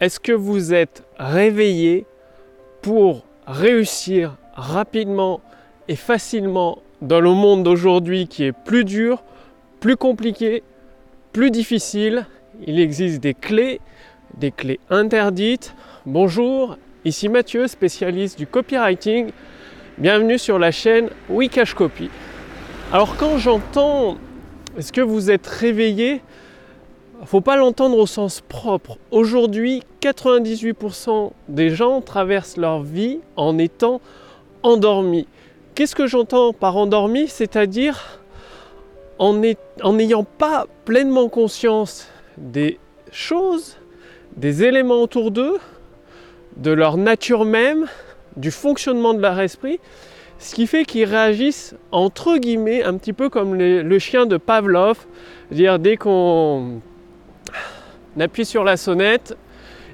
est-ce que vous êtes réveillé pour réussir rapidement et facilement dans le monde d'aujourd'hui qui est plus dur, plus compliqué, plus difficile? Il existe des clés, des clés interdites. Bonjour, ici Mathieu, spécialiste du copywriting. Bienvenue sur la chaîne Wikash Copy. Alors quand j'entends est-ce que vous êtes réveillé faut pas l'entendre au sens propre. Aujourd'hui, 98% des gens traversent leur vie en étant endormis. Qu'est-ce que j'entends par endormi? C'est-à-dire en n'ayant pas pleinement conscience des choses, des éléments autour d'eux, de leur nature même, du fonctionnement de leur esprit, ce qui fait qu'ils réagissent entre guillemets un petit peu comme le chien de Pavlov, dire dès qu'on appuie sur la sonnette,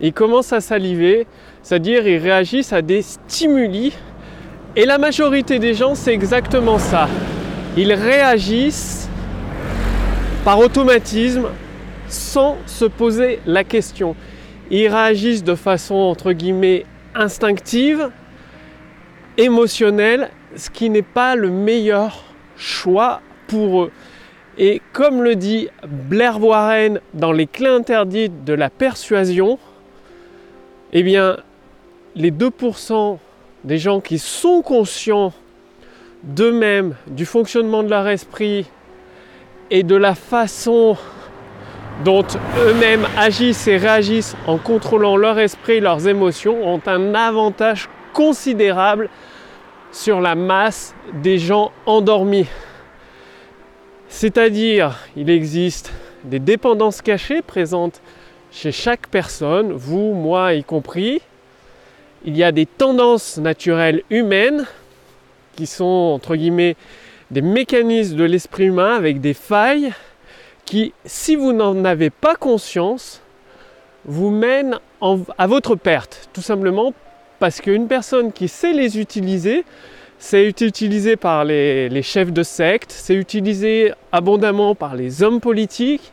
ils commencent à saliver, c'est-à-dire ils réagissent à des stimuli. Et la majorité des gens, c'est exactement ça. Ils réagissent par automatisme sans se poser la question. Ils réagissent de façon entre guillemets instinctive, émotionnelle, ce qui n'est pas le meilleur choix pour eux. Et comme le dit Blair Warren dans les clés interdites de la persuasion, eh bien, les 2% des gens qui sont conscients d'eux-mêmes, du fonctionnement de leur esprit et de la façon dont eux-mêmes agissent et réagissent en contrôlant leur esprit et leurs émotions ont un avantage considérable sur la masse des gens endormis. C'est-à-dire, il existe des dépendances cachées présentes chez chaque personne, vous, moi y compris. Il y a des tendances naturelles humaines qui sont, entre guillemets, des mécanismes de l'esprit humain avec des failles qui, si vous n'en avez pas conscience, vous mènent à votre perte. Tout simplement parce qu'une personne qui sait les utiliser c'est utilisé par les, chefs de secte, c'est utilisé abondamment par les hommes politiques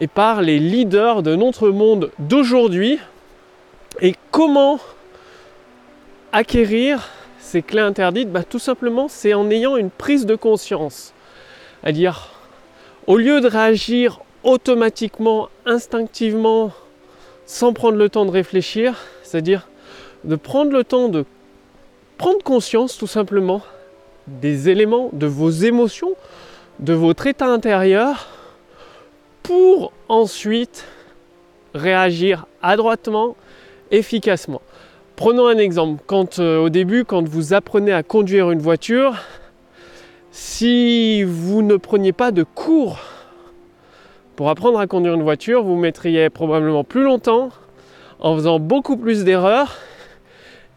et par les leaders de notre monde d'aujourd'hui. Et comment acquérir ces clés interdites? Bah, Tout simplement, c'est en ayant une prise de conscience. C'est-à-dire, au lieu de réagir automatiquement, instinctivement, sans prendre le temps de réfléchir, c'est-à-dire de prendre le temps de prendre conscience tout simplement des éléments de vos émotions, de votre état intérieur, pour ensuite réagir adroitement, efficacement. Prenons un exemple. Quand euh, au début, quand vous apprenez à conduire une voiture, si vous ne preniez pas de cours pour apprendre à conduire une voiture, vous mettriez probablement plus longtemps en faisant beaucoup plus d'erreurs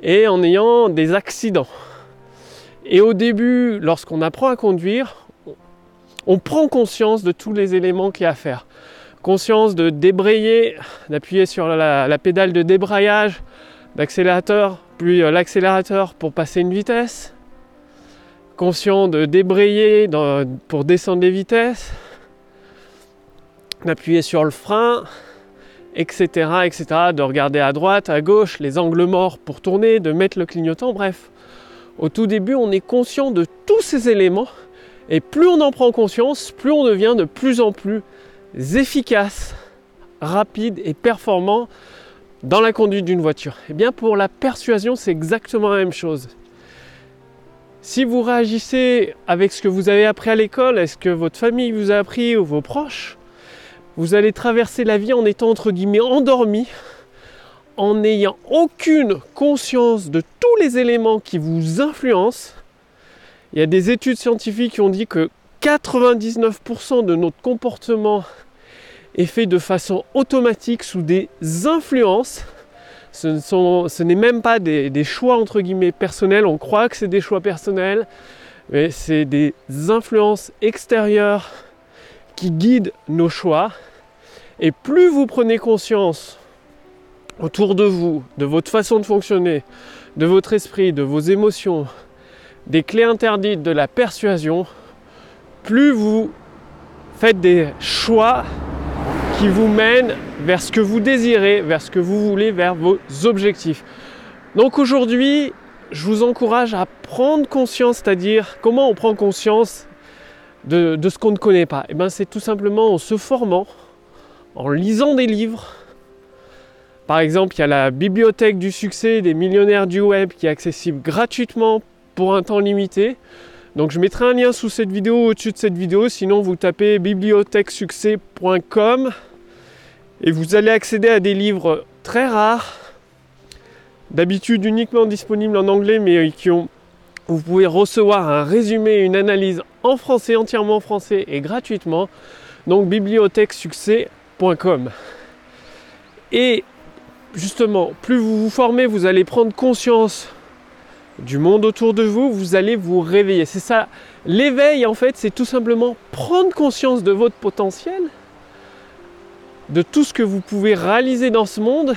et en ayant des accidents. Et au début, lorsqu'on apprend à conduire, on prend conscience de tous les éléments qu'il y a à faire. Conscience de débrayer, d'appuyer sur la, pédale de débrayage, d'accélérateur, puis euh, l'accélérateur pour passer une vitesse. Conscient de débrayer pour descendre les vitesses, d'appuyer sur le frein, etc., etc., de regarder à droite, à gauche, les angles morts pour tourner, de mettre le clignotant, bref. Au tout début, on est conscient de tous ces éléments, et plus on en prend conscience, plus on devient de plus en plus efficace, rapide et performant dans la conduite d'une voiture. Et eh bien pour la persuasion, c'est exactement la même chose. Si vous réagissez avec ce que vous avez appris à l'école, est-ce que votre famille vous a appris ou vos proches, vous allez traverser la vie en étant entre guillemets endormi, en n'ayant aucune conscience de tous les éléments qui vous influencent. Il y a des études scientifiques qui ont dit que 99% de notre comportement est fait de façon automatique sous des influences. Ce, n'est même pas des, des, choix entre guillemets personnels, on croit que c'est des choix personnels, mais c'est des influences extérieures qui guide nos choix. Et plus vous prenez conscience autour de vous, de votre façon de fonctionner, de votre esprit, de vos émotions, des clés interdites de la persuasion, plus vous faites des choix qui vous mène vers ce que vous désirez, vers ce que vous voulez, vers vos objectifs. Donc aujourd'hui, je vous encourage à prendre conscience, c'est-à-dire comment on prend conscience de, ce qu'on ne connaît pas. Et eh bien c'est tout simplement en se formant, en lisant des livres. Par exemple, il y a la bibliothèque du succès des millionnaires du web qui est accessible gratuitement pour un temps limité. Donc je mettrai un lien sous cette vidéo, au-dessus de cette vidéo, sinon vous tapez bibliothèquesuccès.com et vous allez accéder à des livres très rares, d'habitude uniquement disponibles en anglais, mais qui ont, vous pouvez recevoir un résumé, une analyse en français, entièrement français et gratuitement. Donc bibliothèquesuccès.com. Et justement, plus vous vous formez, vous allez prendre conscience du monde autour de vous, vous allez vous réveiller. C'est ça. L'éveil, en fait, c'est tout simplement prendre conscience de votre potentiel, de tout ce que vous pouvez réaliser dans ce monde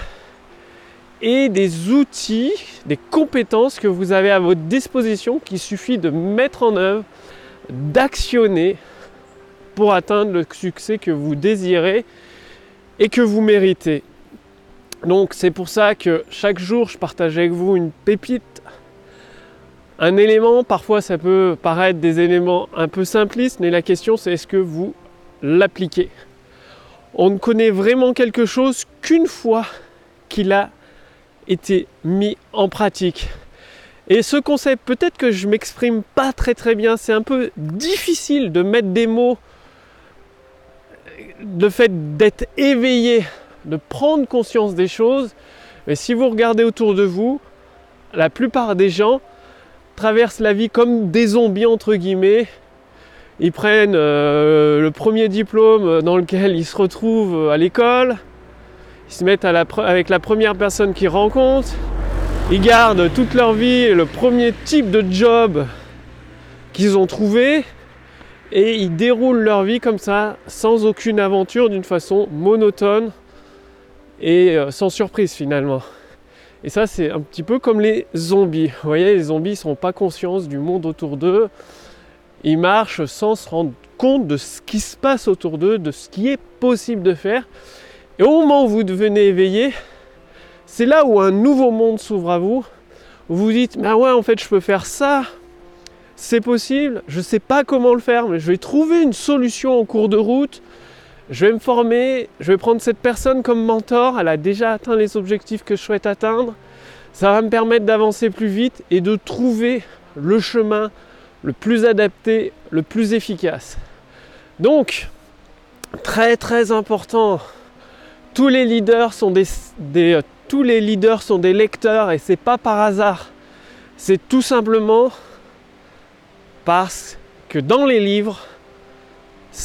et des outils, des compétences que vous avez à votre disposition qu'il suffit de mettre en œuvre, d'actionner pour atteindre le succès que vous désirez et que vous méritez. Donc c'est pour ça que chaque jour je partage avec vous une pépite un élément, parfois ça peut paraître des éléments un peu simplistes, mais la question c'est est-ce que vous l'appliquez? On ne connaît vraiment quelque chose qu'une fois qu'il a été mis en pratique. Et ce concept, peut-être que je m'exprime pas très très bien, c'est un peu difficile de mettre des mots, le fait d'être éveillé, de prendre conscience des choses. Mais si vous regardez autour de vous, la plupart des gens, traversent la vie comme des zombies entre guillemets. Ils prennent euh, le premier diplôme dans lequel ils se retrouvent à l'école. Ils se mettent avec la première personne qu'ils rencontrent. Ils gardent toute leur vie le premier type de job qu'ils ont trouvé. Et ils déroulent leur vie comme ça, sans aucune aventure, d'une façon monotone et euh, sans surprise finalement. Et ça, c'est un petit peu comme les zombies. Vous voyez, les zombies ne sont pas conscients du monde autour d'eux. Ils marchent sans se rendre compte de ce qui se passe autour d'eux, de ce qui est possible de faire. Et au moment où vous devenez éveillé, c'est là où un nouveau monde s'ouvre à vous. Vous vous dites, bah ouais, en fait, je peux faire ça. C'est possible. Je ne sais pas comment le faire, mais je vais trouver une solution en cours de route je vais me former, je vais prendre cette personne comme mentor, elle a déjà atteint les objectifs que je souhaite atteindre. Ça va me permettre d'avancer plus vite et de trouver le chemin le plus adapté, le plus efficace. Donc, très très important, tous les leaders sont des, tous les leaders sont des lecteurs et c'est pas par hasard. C'est tout simplement parce que dans les livres,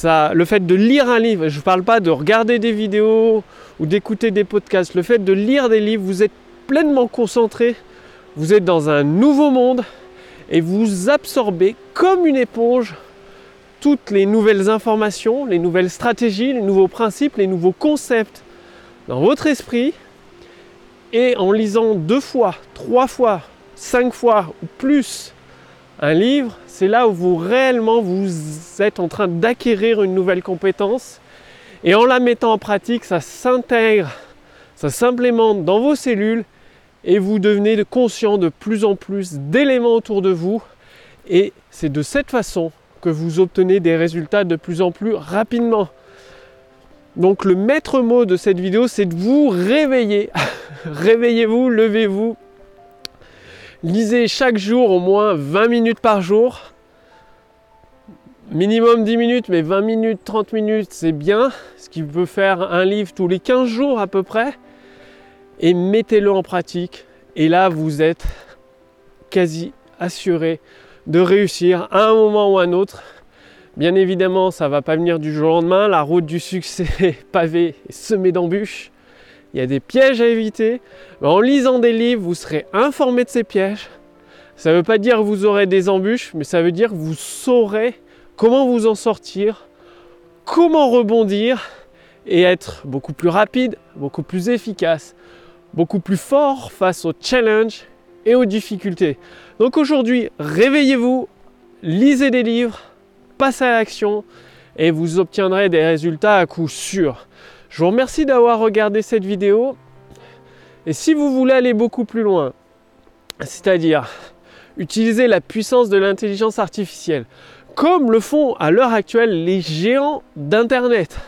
le fait de lire un livre, je ne parle pas de regarder des vidéos ou d'écouter des podcasts, le fait de lire des livres, vous êtes pleinement concentré, vous êtes dans un nouveau monde et vous absorbez comme une éponge toutes les nouvelles informations, les nouvelles stratégies, les nouveaux principes, les nouveaux concepts dans votre esprit. Et en lisant deux fois, trois fois, cinq fois ou plus un livre, c'est là où vous réellement vous êtes en train d'acquérir une nouvelle compétence. Et en la mettant en pratique, ça s'intègre, ça s'implémente dans vos cellules et vous devenez conscient de plus en plus d'éléments autour de vous. Et c'est de cette façon que vous obtenez des résultats de plus en plus rapidement. Donc le maître mot de cette vidéo, c'est de vous réveiller. Réveillez-vous, levez-vous, Lisez chaque jour au moins 20 minutes par jour. Minimum 10 minutes, mais 20 minutes, 30 minutes, c'est bien. Ce qui peut faire un livre tous les 15 jours à peu près. Et mettez-le en pratique. Et là, vous êtes quasi assuré de réussir à un moment ou à un autre. Bien évidemment, ça ne va pas venir du jour au lendemain. La route du succès pavée et semée d'embûches il y a des pièges à éviter. En lisant des livres, vous serez informé de ces pièges. Ça ne veut pas dire que vous aurez des embûches, mais ça veut dire que vous saurez comment vous en sortir, comment rebondir et être beaucoup plus rapide, beaucoup plus efficace, beaucoup plus fort face aux challenges et aux difficultés. Donc aujourd'hui, réveillez-vous, lisez des livres, passez à l'action et vous obtiendrez des résultats à coup sûr. Je vous remercie d'avoir regardé cette vidéo. Et si vous voulez aller beaucoup plus loin, c'est-à-dire utiliser la puissance de l'intelligence artificielle, comme le font à l'heure actuelle les géants d'Internet.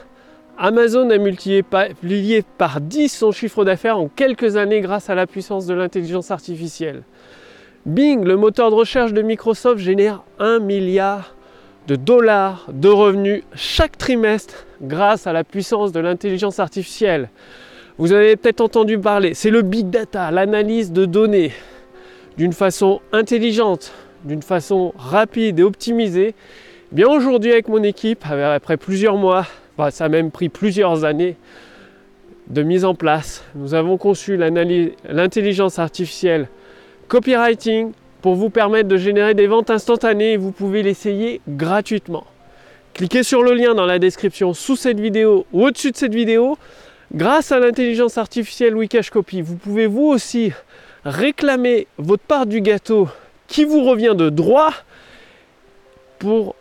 Amazon a multiplié par 10 son chiffre d'affaires en quelques années grâce à la puissance de l'intelligence artificielle. Bing, le moteur de recherche de Microsoft, génère 1 milliard de dollars de revenus chaque trimestre grâce à la puissance de l'intelligence artificielle. Vous avez peut-être entendu parler, c'est le big data, l'analyse de données d'une façon intelligente, d'une façon rapide et optimisée. Bien aujourd'hui avec mon équipe, après plusieurs mois, bah, ça a même pris plusieurs années de mise en place, nous avons conçu l'intelligence artificielle copywriting pour vous permettre de générer des ventes instantanées et vous pouvez l'essayer gratuitement. Cliquez sur le lien dans la description sous cette vidéo ou au-dessus de cette vidéo. Grâce à l'intelligence artificielle Wikash Copy, vous pouvez vous aussi réclamer votre part du gâteau qui vous revient de droit pour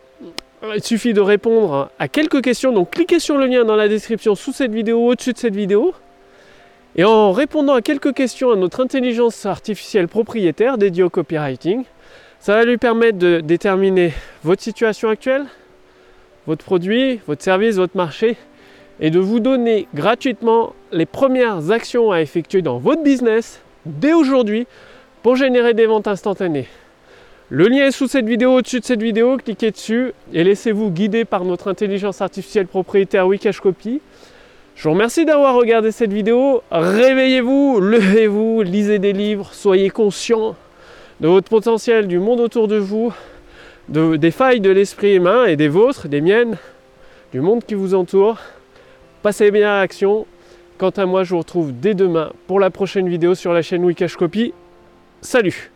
il suffit de répondre à quelques questions. Donc cliquez sur le lien dans la description sous cette vidéo, au-dessus de cette vidéo. Et en répondant à quelques questions à notre intelligence artificielle propriétaire dédiée au copywriting, ça va lui permettre de déterminer votre situation actuelle, votre produit, votre service, votre marché, et de vous donner gratuitement les premières actions à effectuer dans votre business dès aujourd'hui pour générer des ventes instantanées. Le lien est sous cette vidéo, au-dessus de cette vidéo, cliquez dessus et laissez-vous guider par notre intelligence artificielle propriétaire Wikash Copy. Je vous remercie d'avoir regardé cette vidéo. Réveillez-vous, levez-vous, lisez des livres, soyez conscient de votre potentiel, du monde autour de vous, des failles de l'esprit humain et des vôtres, des miennes, du monde qui vous entoure. Passez bien à l'action. Quant à moi, je vous retrouve dès demain pour la prochaine vidéo sur la chaîne Wikash Copy. Salut